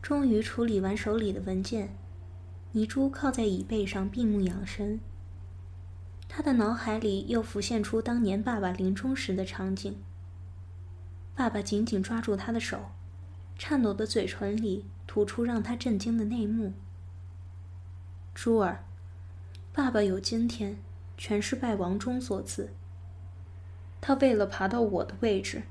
终于处理完手里的文件，泥珠靠在椅背上闭目养神。他的脑海里又浮现出当年爸爸临终时的场景。爸爸紧紧抓住他的手，颤抖的嘴唇里吐出让他震惊的内幕：“珠儿，爸爸有今天，全是拜王忠所赐。他为了爬到我的位置。”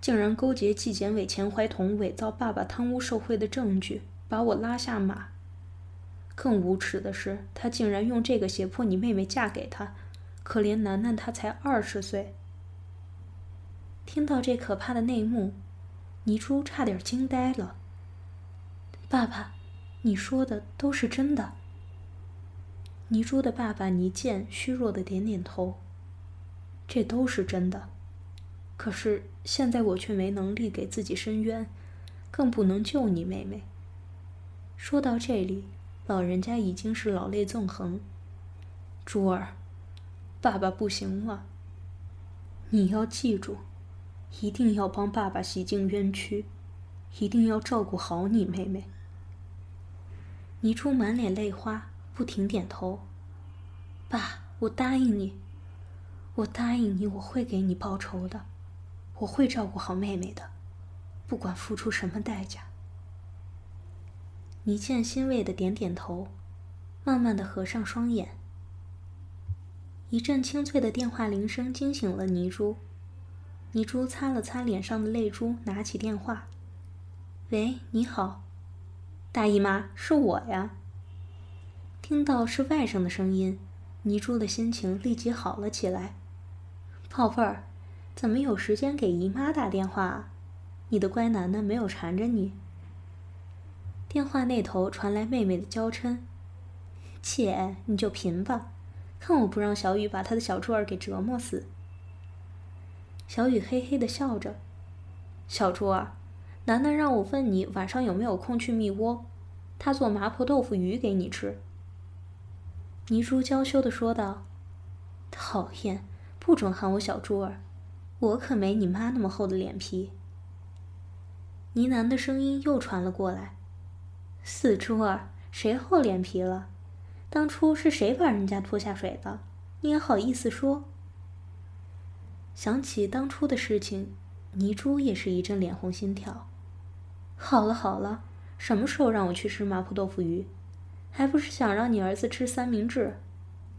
竟然勾结纪检委钱怀彤，伪造爸爸贪污受贿的证据，把我拉下马。更无耻的是，他竟然用这个胁迫你妹妹嫁给他。可怜楠楠，她才二十岁。听到这可怕的内幕，倪珠差点惊呆了。爸爸，你说的都是真的？倪珠的爸爸倪健虚弱的点点头。这都是真的。可是现在我却没能力给自己伸冤，更不能救你妹妹。说到这里，老人家已经是老泪纵横。珠儿，爸爸不行了。你要记住，一定要帮爸爸洗净冤屈，一定要照顾好你妹妹。倪珠满脸泪花，不停点头。爸，我答应你，我答应你，我会给你报仇的。我会照顾好妹妹的，不管付出什么代价。倪健欣慰的点点头，慢慢的合上双眼。一阵清脆的电话铃声惊醒了倪珠，倪珠擦了擦脸上的泪珠，拿起电话：“喂，你好，大姨妈，是我呀。”听到是外甥的声音，倪珠的心情立即好了起来，宝贝儿。怎么有时间给姨妈打电话？你的乖楠楠没有缠着你。电话那头传来妹妹的娇嗔：“姐，你就贫吧，看我不让小雨把他的小猪儿给折磨死。”小雨嘿嘿的笑着：“小猪儿，楠楠让我问你晚上有没有空去蜜窝，她做麻婆豆腐鱼给你吃。”泥珠娇羞的说道：“讨厌，不准喊我小猪儿。”我可没你妈那么厚的脸皮。呢喃的声音又传了过来：“四珠儿，谁厚脸皮了？当初是谁把人家拖下水的？你也好意思说？”想起当初的事情，泥珠也是一阵脸红心跳。好了好了，什么时候让我去吃麻婆豆腐鱼？还不是想让你儿子吃三明治？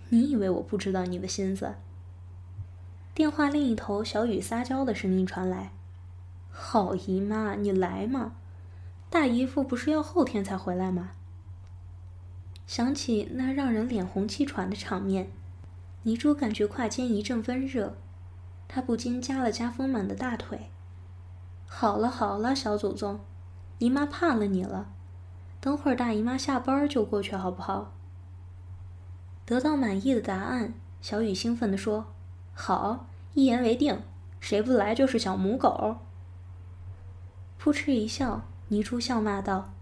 你以为我不知道你的心思？电话另一头，小雨撒娇的声音传来：“好姨妈，你来嘛！大姨夫不是要后天才回来吗？”想起那让人脸红气喘的场面，泥珠感觉胯间一阵温热，她不禁夹了夹丰满的大腿。“好了好了，小祖宗，姨妈怕了你了。等会儿大姨妈下班就过去，好不好？”得到满意的答案，小雨兴奋地说。好，一言为定，谁不来就是小母狗。扑哧一笑，泥珠笑骂道：“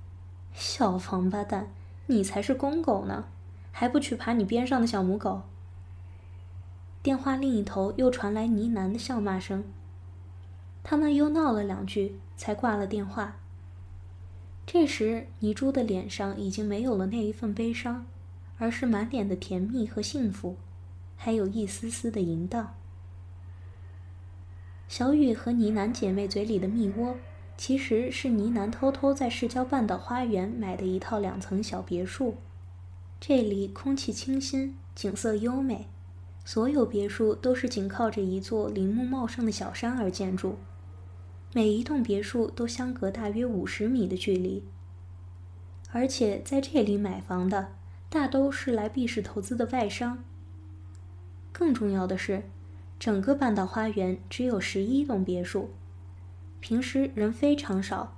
小王八蛋，你才是公狗呢，还不去爬你边上的小母狗？”电话另一头又传来呢喃的笑骂声。他们又闹了两句，才挂了电话。这时，泥珠的脸上已经没有了那一份悲伤，而是满脸的甜蜜和幸福。还有一丝丝的淫荡。小雨和呢喃姐妹嘴里的蜜窝，其实是呢喃偷偷在市郊半岛花园买的一套两层小别墅。这里空气清新，景色优美，所有别墅都是紧靠着一座林木茂盛的小山而建筑，每一栋别墅都相隔大约五十米的距离。而且在这里买房的，大都是来避世投资的外商。更重要的是，整个半岛花园只有十一栋别墅，平时人非常少，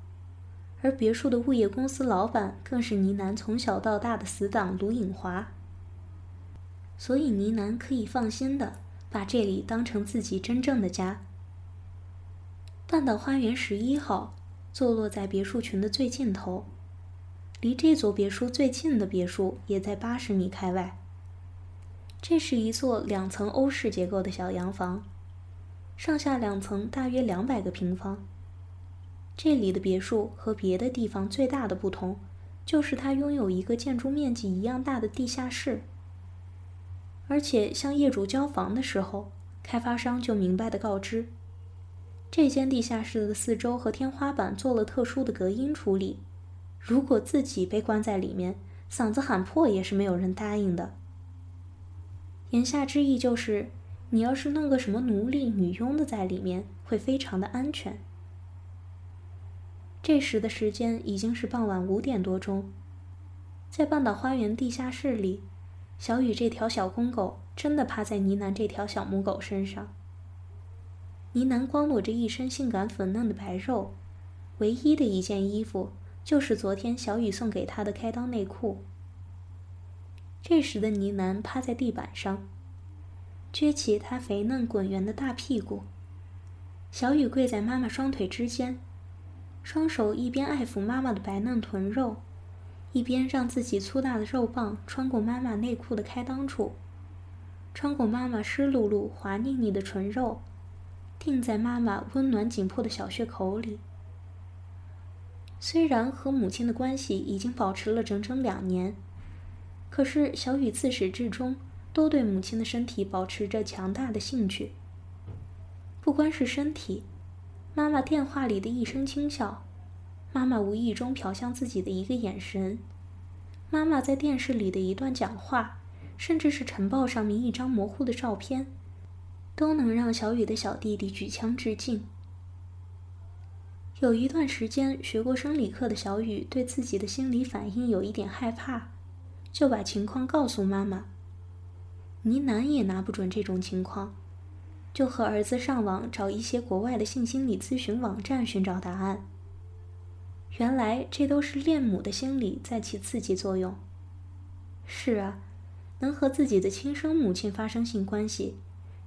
而别墅的物业公司老板更是呢喃从小到大的死党卢颖华，所以呢喃可以放心的把这里当成自己真正的家。半岛花园十一号坐落在别墅群的最尽头，离这座别墅最近的别墅也在八十米开外。这是一座两层欧式结构的小洋房，上下两层大约两百个平方。这里的别墅和别的地方最大的不同，就是它拥有一个建筑面积一样大的地下室。而且向业主交房的时候，开发商就明白的告知，这间地下室的四周和天花板做了特殊的隔音处理。如果自己被关在里面，嗓子喊破也是没有人答应的。言下之意就是，你要是弄个什么奴隶、女佣的在里面，会非常的安全。这时的时间已经是傍晚五点多钟，在半岛花园地下室里。小雨这条小公狗真的趴在呢喃这条小母狗身上。呢喃光裸着一身性感粉嫩的白肉，唯一的一件衣服就是昨天小雨送给她的开裆内裤。这时的呢喃趴在地板上，撅起她肥嫩滚圆的大屁股。小雨跪在妈妈双腿之间，双手一边爱抚妈妈的白嫩臀肉。一边让自己粗大的肉棒穿过妈妈内裤的开裆处，穿过妈妈湿漉漉、滑腻腻的唇肉，定在妈妈温暖紧迫的小穴口里。虽然和母亲的关系已经保持了整整两年，可是小雨自始至终都对母亲的身体保持着强大的兴趣。不光是身体，妈妈电话里的一声轻笑。妈妈无意中瞟向自己的一个眼神，妈妈在电视里的一段讲话，甚至是晨报上面一张模糊的照片，都能让小雨的小弟弟举枪致敬。有一段时间学过生理课的小雨对自己的心理反应有一点害怕，就把情况告诉妈妈。呢喃也拿不准这种情况，就和儿子上网找一些国外的性心理咨询网站寻找答案。原来这都是恋母的心理在起刺激作用。是啊，能和自己的亲生母亲发生性关系，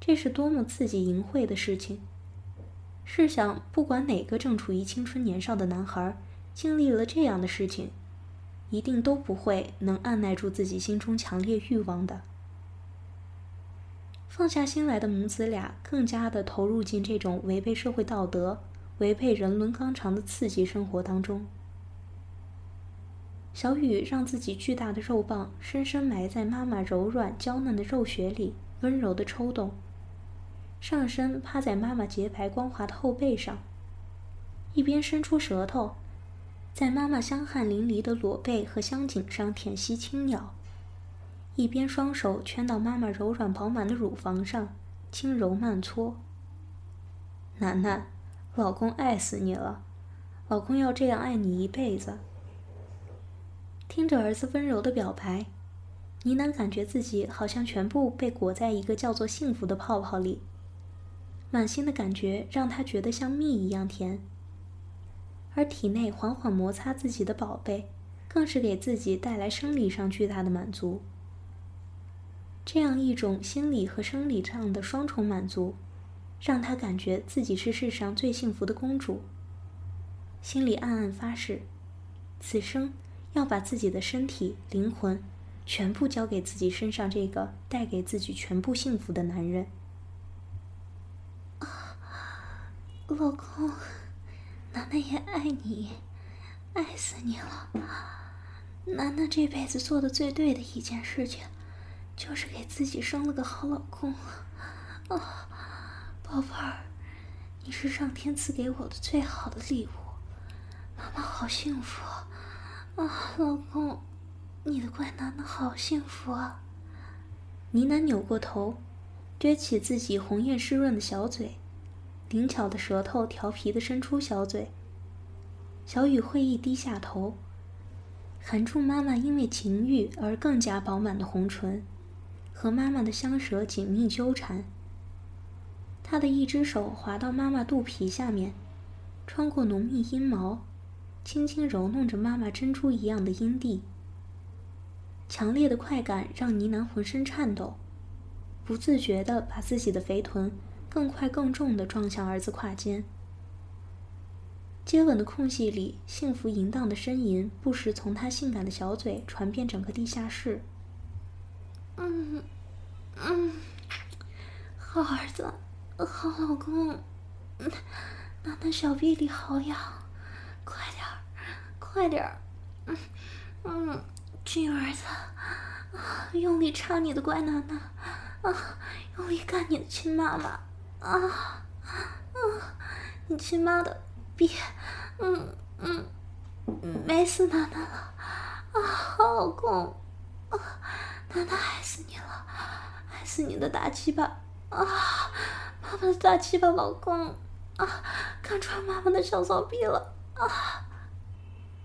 这是多么刺激淫秽的事情！试想，不管哪个正处于青春年少的男孩，经历了这样的事情，一定都不会能按耐住自己心中强烈欲望的。放下心来的母子俩，更加的投入进这种违背社会道德。违背人伦纲常的刺激生活当中，小雨让自己巨大的肉棒深深埋在妈妈柔软娇嫩的肉穴里，温柔的抽动，上身趴在妈妈洁白光滑的后背上，一边伸出舌头，在妈妈香汗淋漓的裸背和香颈上舔吸轻咬，一边双手圈到妈妈柔软饱满的乳房上，轻柔慢搓。楠楠。老公爱死你了，老公要这样爱你一辈子。听着儿子温柔的表白，呢喃感觉自己好像全部被裹在一个叫做幸福的泡泡里，满心的感觉让他觉得像蜜一样甜。而体内缓缓摩擦自己的宝贝，更是给自己带来生理上巨大的满足。这样一种心理和生理上的双重满足。让他感觉自己是世上最幸福的公主，心里暗暗发誓，此生要把自己的身体、灵魂全部交给自己身上这个带给自己全部幸福的男人。啊，老公，楠楠也爱你，爱死你了。楠楠这辈子做的最对的一件事情，就是给自己生了个好老公。啊。宝贝儿，你是上天赐给我的最好的礼物，妈妈好幸福啊！老公，你的乖楠楠好幸福啊！呢喃扭过头，撅起自己红艳湿润的小嘴，灵巧的舌头调皮的伸出小嘴。小雨会意低下头，含住妈妈因为情欲而更加饱满的红唇，和妈妈的香舌紧密纠缠。他的一只手滑到妈妈肚皮下面，穿过浓密阴毛，轻轻揉弄着妈妈珍珠一样的阴蒂。强烈的快感让呢喃浑身颤抖，不自觉地把自己的肥臀更快更重地撞向儿子胯间。接吻的空隙里，幸福淫荡的呻吟不时从他性感的小嘴传遍整个地下室。嗯，嗯，好儿子。好老公，楠楠小臂里好痒，快点儿，嗯嗯，俊儿子，啊，用力插你的乖囡囡，啊，用力干你的亲妈妈，啊，嗯，你亲妈的，别，嗯嗯，没死楠楠了，啊，好老公，啊，楠楠爱死你了，爱死你的大鸡巴，啊，妈妈的大鸡巴老公，啊，看穿妈妈的小骚逼了，啊。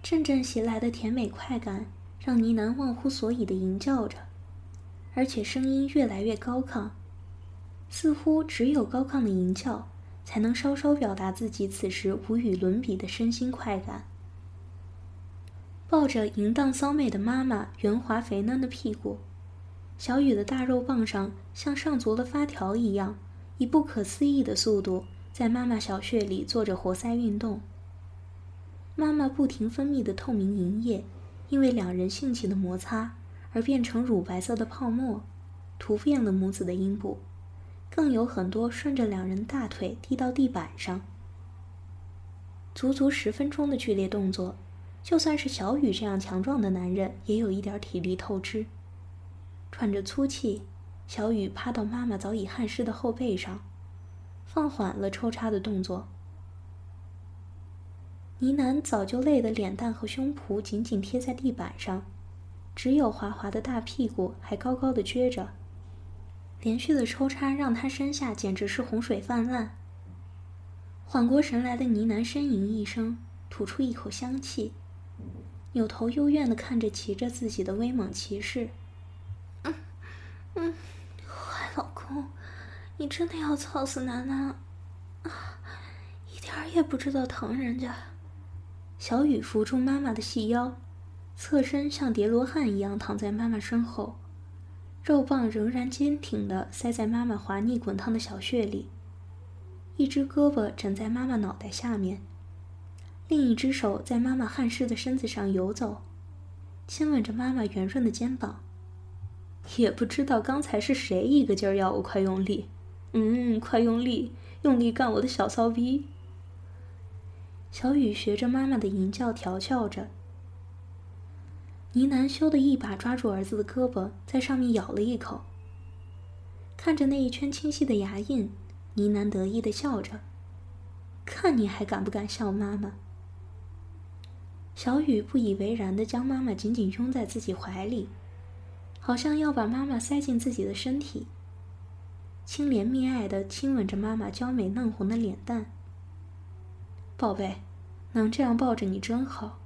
阵阵袭来的甜美快感，让呢喃忘乎所以的吟叫着，而且声音越来越高亢，似乎只有高亢的吟叫，才能稍稍表达自己此时无与伦比的身心快感。抱着淫荡骚媚的妈妈圆滑肥嫩的屁股，小雨的大肉棒上像上足了发条一样，以不可思议的速度在妈妈小穴里做着活塞运动。妈妈不停分泌的透明银液，因为两人性情的摩擦而变成乳白色的泡沫，涂遍了母子的阴部，更有很多顺着两人大腿滴到地板上。足足十分钟的剧烈动作，就算是小雨这样强壮的男人，也有一点体力透支。喘着粗气，小雨趴到妈妈早已汗湿的后背上，放缓了抽插的动作。呢喃早就累得脸蛋和胸脯紧紧贴在地板上，只有滑滑的大屁股还高高的撅着。连续的抽插让他身下简直是洪水泛滥。缓过神来的呢喃呻吟一声，吐出一口香气，扭头幽怨地看着骑着自己的威猛骑士。嗯嗯，坏老公，你真的要操死楠楠？啊，一点儿也不知道疼人家。小雨扶住妈妈的细腰，侧身像叠罗汉一样躺在妈妈身后，肉棒仍然坚挺地塞在妈妈滑腻滚烫的小穴里。一只胳膊枕在妈妈脑袋下面，另一只手在妈妈汗湿的身子上游走，亲吻着妈妈圆润的肩膀。也不知道刚才是谁一个劲儿要我快用力，嗯，快用力，用力干我的小骚逼。小雨学着妈妈的淫叫调笑着，呢喃羞得一把抓住儿子的胳膊，在上面咬了一口。看着那一圈清晰的牙印，呢喃得意的笑着：“看你还敢不敢笑妈妈？”小雨不以为然的将妈妈紧紧拥在自己怀里，好像要把妈妈塞进自己的身体，青莲蜜爱的亲吻着妈妈娇美嫩红的脸蛋。宝贝，能这样抱着你真好，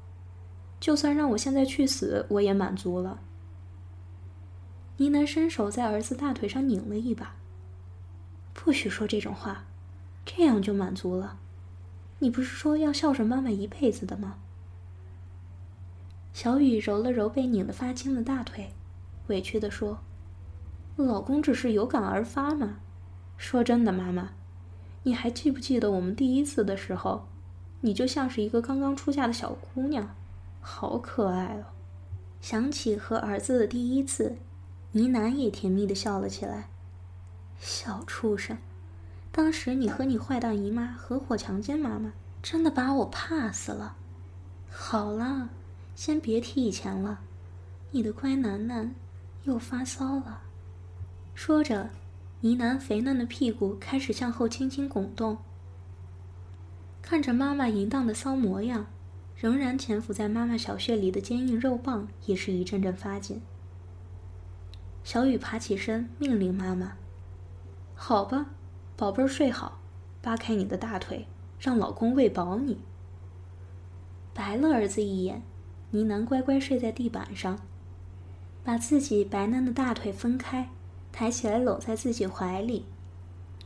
就算让我现在去死，我也满足了。呢喃伸手在儿子大腿上拧了一把。不许说这种话，这样就满足了？你不是说要孝顺妈妈一辈子的吗？小雨揉了揉被拧得发青的大腿，委屈地说：“老公只是有感而发嘛。说真的，妈妈，你还记不记得我们第一次的时候？”你就像是一个刚刚出嫁的小姑娘，好可爱哦！想起和儿子的第一次，呢喃也甜蜜的笑了起来。小畜生，当时你和你坏蛋姨妈合伙强奸妈妈，真的把我怕死了。好了，先别提以前了。你的乖楠楠又发骚了。说着，呢喃肥嫩的屁股开始向后轻轻拱动。看着妈妈淫荡的骚模样，仍然潜伏在妈妈小穴里的坚硬肉棒也是一阵阵发紧。小雨爬起身，命令妈妈：“好吧，宝贝儿，睡好，扒开你的大腿，让老公喂饱你。”白了儿子一眼，呢喃乖乖睡在地板上，把自己白嫩的大腿分开，抬起来搂在自己怀里，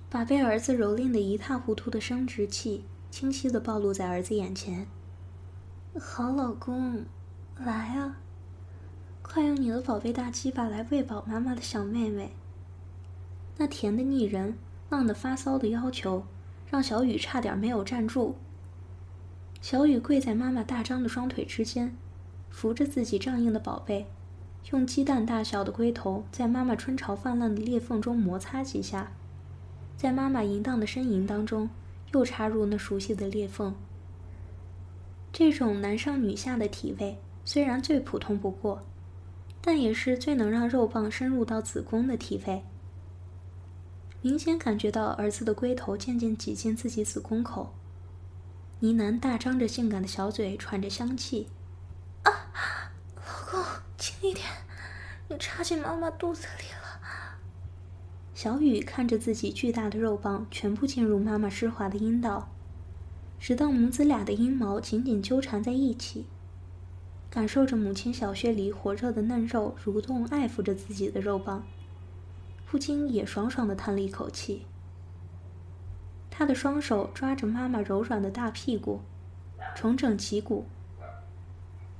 把被儿子蹂躏的一塌糊涂的生殖器。清晰的暴露在儿子眼前。好老公，来啊，快用你的宝贝大鸡巴来喂饱妈妈的小妹妹。那甜的腻人、浪的发骚的要求，让小雨差点没有站住。小雨跪在妈妈大张的双腿之间，扶着自己胀硬的宝贝，用鸡蛋大小的龟头在妈妈春潮泛滥的裂缝中摩擦几下，在妈妈淫荡的呻吟当中。又插入那熟悉的裂缝。这种男上女下的体位虽然最普通不过，但也是最能让肉棒深入到子宫的体位。明显感觉到儿子的龟头渐渐挤进自己子宫口，呢喃大张着性感的小嘴，喘着香气。啊，老公，轻一点，你插进妈妈肚子里了。小雨看着自己巨大的肉棒全部进入妈妈湿滑的阴道，直到母子俩的阴毛紧紧纠缠在一起，感受着母亲小穴里火热的嫩肉蠕动爱抚着自己的肉棒。不禁也爽爽的叹了一口气。他的双手抓着妈妈柔软的大屁股，重整旗鼓，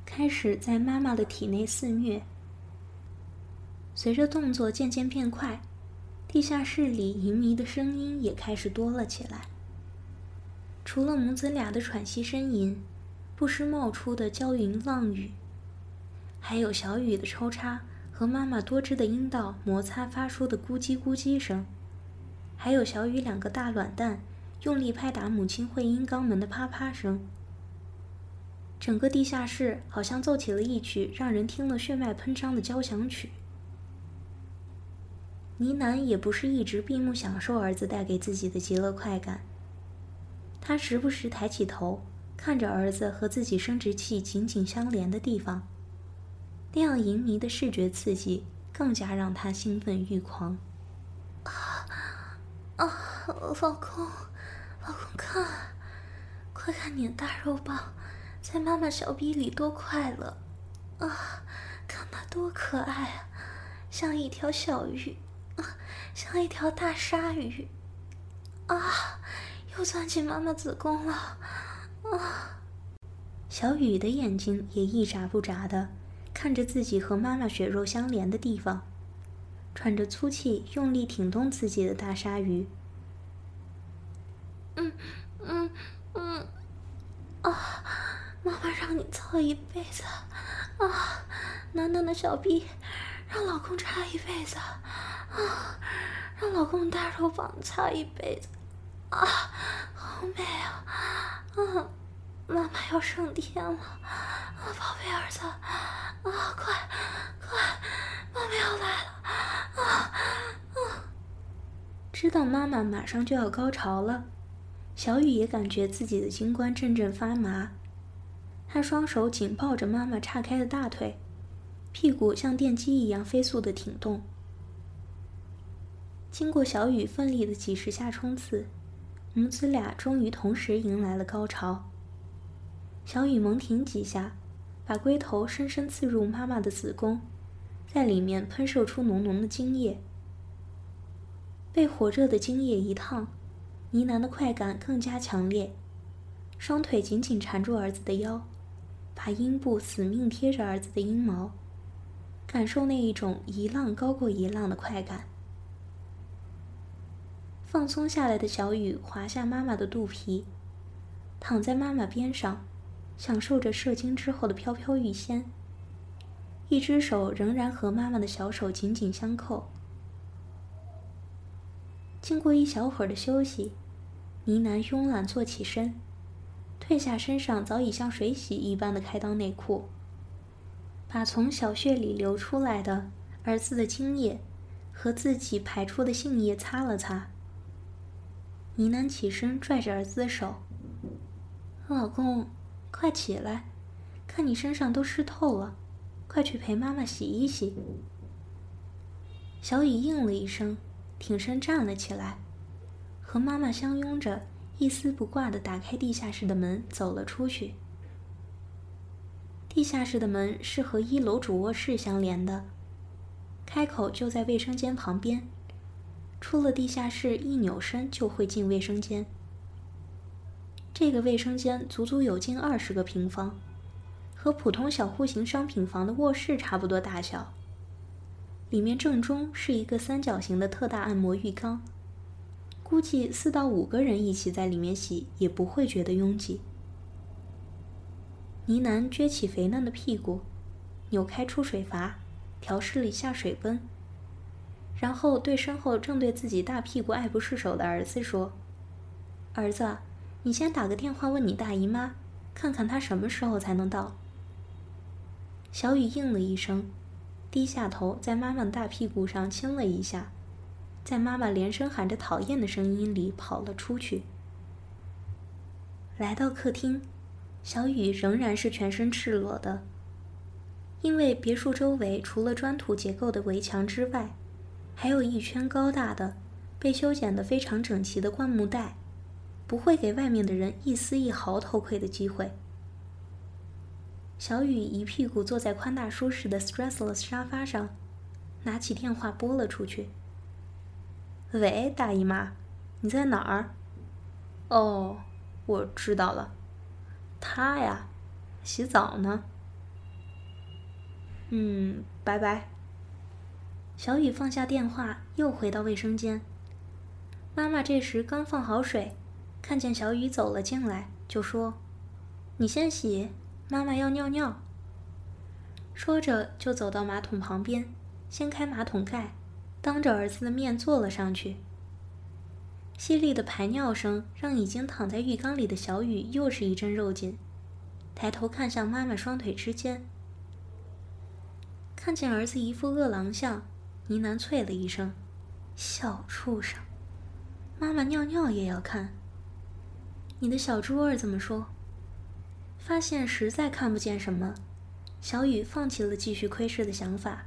开始在妈妈的体内肆虐。随着动作渐渐变快，地下室里淫靡的声音也开始多了起来。除了母子俩的喘息呻吟，不时冒出的娇云浪语，还有小雨的抽插。和妈妈多汁的阴道摩擦发出的咕叽咕叽声，还有小雨两个大卵蛋用力拍打母亲会阴肛门的啪啪声，整个地下室好像奏起了一曲让人听了血脉喷张的交响曲。呢喃也不是一直闭目享受儿子带给自己的极乐快感，他时不时抬起头看着儿子和自己生殖器紧紧相连的地方。那样淫靡的视觉刺激，更加让他兴奋欲狂。啊啊！老公，老公看，快看你的大肉棒，在妈妈小臂里多快乐！啊，看它多可爱啊，像一条小鱼，啊，像一条大鲨鱼。啊，又钻进妈妈子宫了！啊，小雨的眼睛也一眨不眨的。看着自己和妈妈血肉相连的地方，喘着粗气，用力挺动自己的大鲨鱼。嗯嗯嗯，啊，妈妈让你操一辈子，啊，暖暖的小臂让老公插一辈子，啊，让老公大肉棒擦一辈子，啊，好美啊，啊，妈妈要上天了，啊，宝贝儿子。啊！快快，妈妈要来了！啊啊！知道妈妈马上就要高潮了，小雨也感觉自己的精关阵阵发麻。他双手紧抱着妈妈岔开的大腿，屁股像电击一样飞速的挺动。经过小雨奋力的几十下冲刺，母子俩终于同时迎来了高潮。小雨猛挺几下。把龟头深深刺入妈妈的子宫，在里面喷射出浓浓的精液。被火热的精液一烫，呢喃的快感更加强烈。双腿紧紧缠住儿子的腰，把阴部死命贴着儿子的阴毛，感受那一种一浪高过一浪的快感。放松下来的小雨滑下妈妈的肚皮，躺在妈妈边上。享受着射精之后的飘飘欲仙，一只手仍然和妈妈的小手紧紧相扣。经过一小会儿的休息，呢喃慵懒坐起身，褪下身上早已像水洗一般的开裆内裤，把从小穴里流出来的儿子的精液和自己排出的性液擦了擦。呢喃起身拽着儿子的手：“老公。”快起来，看你身上都湿透了，快去陪妈妈洗一洗。小雨应了一声，挺身站了起来，和妈妈相拥着，一丝不挂的打开地下室的门，走了出去。地下室的门是和一楼主卧室相连的，开口就在卫生间旁边。出了地下室，一扭身就会进卫生间。这个卫生间足足有近二十个平方，和普通小户型商品房的卧室差不多大小。里面正中是一个三角形的特大按摩浴缸，估计四到五个人一起在里面洗也不会觉得拥挤。呢喃撅起肥嫩的屁股，扭开出水阀，调试了一下水温，然后对身后正对自己大屁股爱不释手的儿子说：“儿子。”你先打个电话问你大姨妈，看看她什么时候才能到。小雨应了一声，低下头在妈妈大屁股上亲了一下，在妈妈连声喊着讨厌的声音里跑了出去。来到客厅，小雨仍然是全身赤裸的，因为别墅周围除了砖土结构的围墙之外，还有一圈高大的、被修剪得非常整齐的灌木带，不会给外面的人一丝一毫偷窥的机会。小雨一屁股坐在宽大舒适的 stressless 沙发上，拿起电话拨了出去。“喂，大姨妈，你在哪儿？”“哦。”我知道了，他呀，洗澡呢。嗯，拜拜。小雨放下电话，又回到卫生间。妈妈这时刚放好水，看见小雨走了进来，就说：“你先洗，妈妈要尿尿。”说着就走到马桶旁边，掀开马桶盖，当着儿子的面坐了上去。犀利的排尿声让已经躺在浴缸里的小雨又是一阵肉紧，抬头看向妈妈双腿之间，看见儿子一副饿狼相，呢喃啐了一声：“小畜生，妈妈尿尿也要看。”你的小猪儿怎么说？发现实在看不见什么，小雨放弃了继续窥视的想法，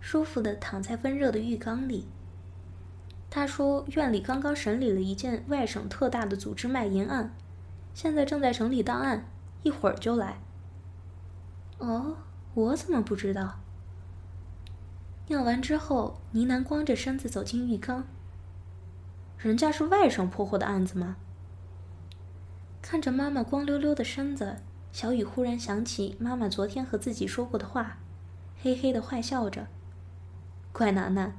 舒服的躺在温热的浴缸里。他说：“院里刚刚审理了一件外省特大的组织卖淫案，现在正在整理档案，一会儿就来。”哦，我怎么不知道？尿完之后，呢喃光着身子走进浴缸。人家是外省破获的案子吗？看着妈妈光溜溜的身子，小雨忽然想起妈妈昨天和自己说过的话，嘿嘿的坏笑着：“乖楠楠。”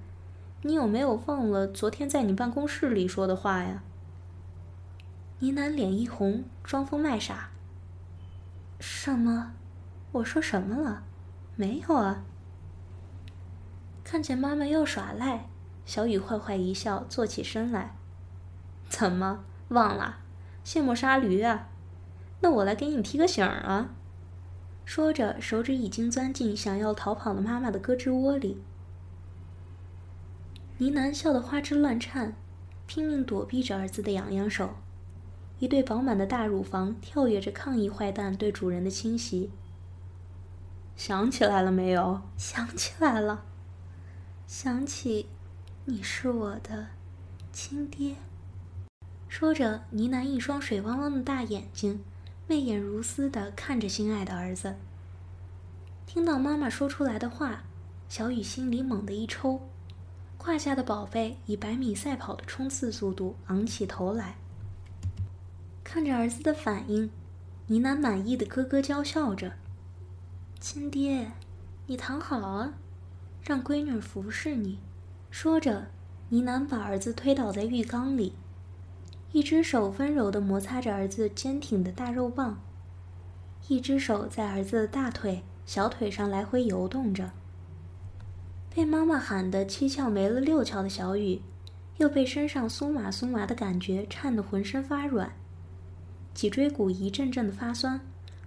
你有没有忘了昨天在你办公室里说的话呀？呢喃脸一红，装疯卖傻。什么？我说什么了？没有啊。看见妈妈又耍赖，小雨坏坏一笑，坐起身来。怎么忘了？卸磨杀驴啊？那我来给你提个醒啊！说着，手指已经钻进想要逃跑的妈妈的胳肢窝里。呢喃笑得花枝乱颤，拼命躲避着儿子的痒痒手。一对饱满的大乳房跳跃着抗议坏蛋对主人的侵袭。想起来了没有？想起来了，想起你是我的亲爹。说着，呢喃一双水汪汪的大眼睛，媚眼如丝的看着心爱的儿子。听到妈妈说出来的话，小雨心里猛地一抽。胯下的宝贝以百米赛跑的冲刺速度昂起头来，看着儿子的反应，呢喃满意的咯咯娇笑着：“亲爹，你躺好啊，让闺女服侍你。”说着，呢喃把儿子推倒在浴缸里，一只手温柔地摩擦着儿子坚挺的大肉棒，一只手在儿子的大腿、小腿上来回游动着。被妈妈喊得七窍没了六窍的小雨，又被身上酥麻酥麻的感觉颤得浑身发软，脊椎骨一阵阵的发酸，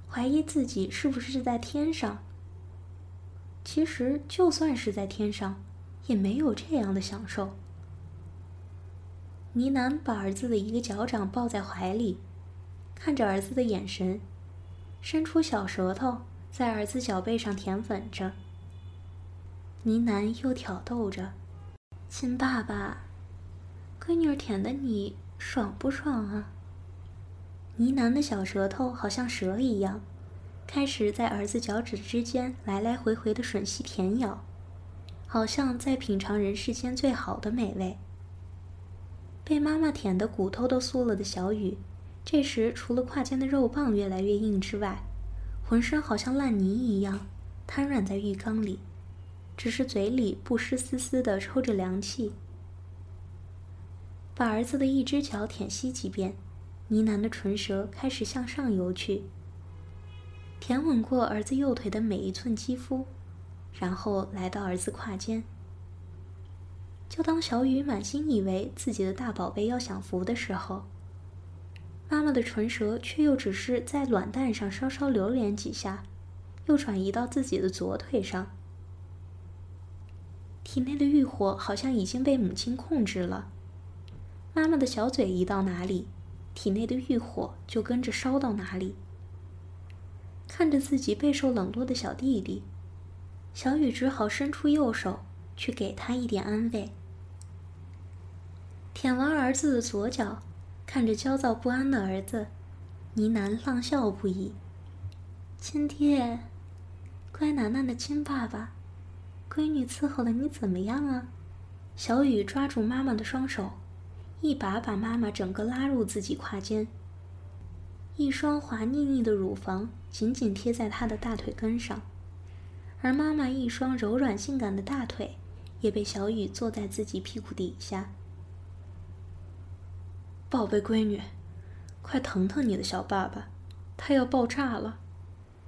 怀疑自己是不是在天上。其实就算是在天上，也没有这样的享受。呢喃把儿子的一个脚掌抱在怀里，看着儿子的眼神，伸出小舌头在儿子脚背上舔吻着。呢喃又挑逗着：“亲爸爸，闺女舔的你爽不爽啊？”呢喃的小舌头好像蛇一样，开始在儿子脚趾之间来来回回的吮吸舔咬，好像在品尝人世间最好的美味。被妈妈舔得骨头都酥了的小雨，这时除了胯间的肉棒越来越硬之外，浑身好像烂泥一样瘫软在浴缸里。只是嘴里不湿丝丝的抽着凉气，把儿子的一只脚舔吸几遍，呢喃的唇舌开始向上游去，舔吻过儿子右腿的每一寸肌肤，然后来到儿子胯间。就当小雨满心以为自己的大宝贝要享福的时候，妈妈的唇舌却又只是在卵蛋上稍稍流连几下，又转移到自己的左腿上。体内的欲火好像已经被母亲控制了，妈妈的小嘴移到哪里，体内的欲火就跟着烧到哪里。看着自己备受冷落的小弟弟，小雨只好伸出右手去给他一点安慰。舔完儿子的左脚。看着焦躁不安的儿子，呢喃浪笑不已。亲爹，乖楠楠的亲爸爸，闺女伺候的你怎么样啊？小雨抓住妈妈的双手，一把把妈妈整个拉入自己胯间，一双滑腻腻的乳房紧紧贴在他的大腿根上，而妈妈一双柔软性感的大腿也被小雨坐在自己屁股底下。宝贝闺女，快疼疼你的小爸爸，他要爆炸了！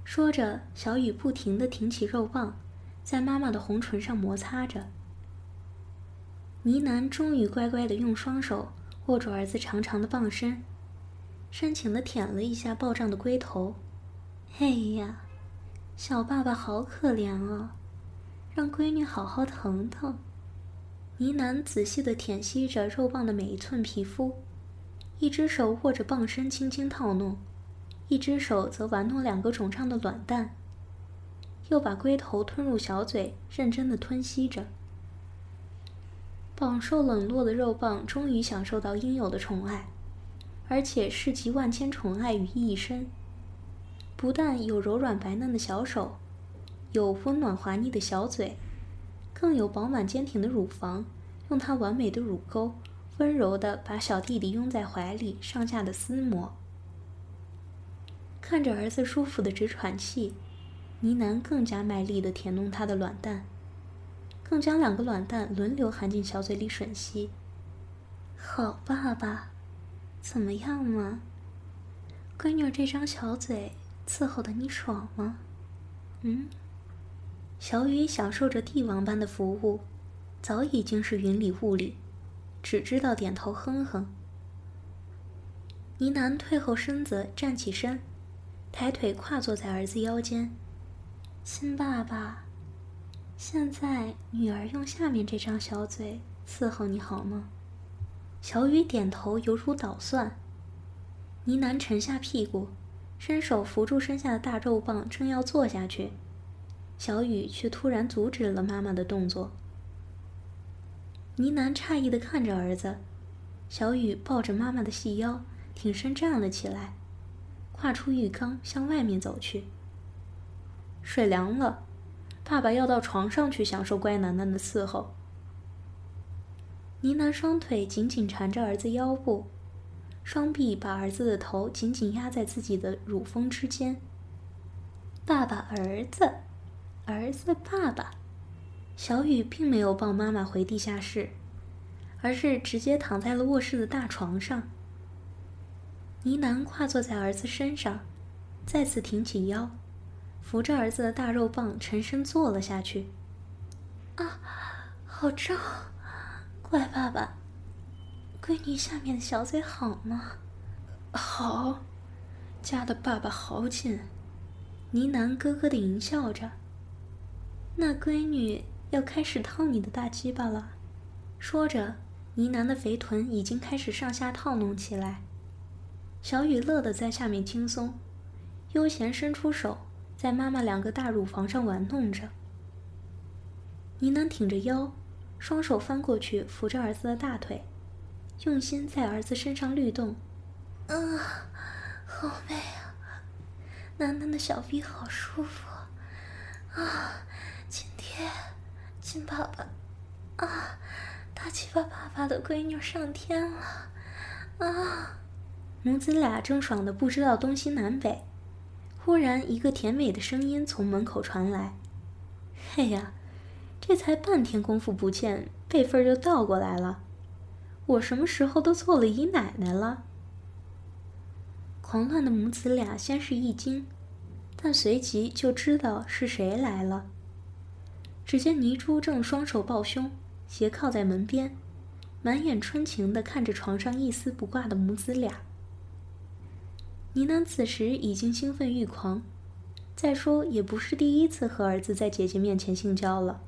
说着，小雨不停地挺起肉棒，在妈妈的红唇上摩擦着。呢喃终于乖乖地用双手握住儿子长长的棒身，深情地舔了一下爆胀的龟头。哎呀，小爸爸好可怜哦，让闺女好好疼疼。呢喃仔细地舔吸着肉棒的每一寸皮肤。一只手握着棒身轻轻套弄，一只手则玩弄两个肿胀的卵蛋，又把龟头吞入小嘴，认真的吞吸着。饱受冷落的肉棒终于享受到应有的宠爱，而且是集万千宠爱于一身。不但有柔软白嫩的小手，有温暖滑腻的小嘴，更有饱满坚挺的乳房，用它完美的乳沟。温柔地把小弟弟拥在怀里，上下的撕磨。看着儿子舒服的直喘气，呢喃更加卖力地舔弄他的卵蛋，更将两个卵蛋轮流含进小嘴里吮吸。好爸爸，怎么样嘛？闺女这张小嘴伺候的你爽吗？嗯？小雨享受着帝王般的服务，早已经是云里雾里。只知道点头哼哼。呢喃退后身子，站起身，抬腿跨坐在儿子腰间。亲爸爸，现在女儿用下面这张小嘴伺候你好吗？小雨点头，犹如捣蒜。呢喃沉下屁股，伸手扶住身下的大肉棒，正要坐下去，小雨却突然阻止了妈妈的动作。呢喃诧异的看着儿子，小雨抱着妈妈的细腰，挺身站了起来，跨出浴缸向外面走去。水凉了，爸爸要到床上去享受乖楠楠的伺候。呢喃双腿紧紧缠着儿子腰部，双臂把儿子的头紧紧压在自己的乳峰之间。爸爸，儿子，儿子，爸爸。小雨并没有抱妈妈回地下室，而是直接躺在了卧室的大床上。呢喃跨坐在儿子身上，再次挺起腰，扶着儿子的大肉棒沉身坐了下去。啊，好重！乖爸爸，闺女下面的小嘴好吗？好，夹的爸爸好紧。呢喃咯咯的淫笑着。那闺女。要开始套你的大鸡巴了，说着，呢喃的肥臀已经开始上下套弄起来。小雨乐得在下面轻松，悠闲伸出手，在妈妈两个大乳房上玩弄着。呢喃挺着腰，双手翻过去扶着儿子的大腿，用心在儿子身上律动。啊，好美啊！楠楠的小臂好舒服啊，亲爹。亲爸爸，啊！大鸡巴爸爸的闺女上天了，啊！母子俩正爽的不知道东西南北，忽然一个甜美的声音从门口传来：“嘿呀，这才半天功夫不见，辈分就倒过来了。我什么时候都做了姨奶奶了？”狂乱的母子俩先是一惊，但随即就知道是谁来了。只见泥珠正双手抱胸，斜靠在门边，满眼春情地看着床上一丝不挂的母子俩。倪楠此时已经兴奋欲狂，再说也不是第一次和儿子在姐姐面前性交了。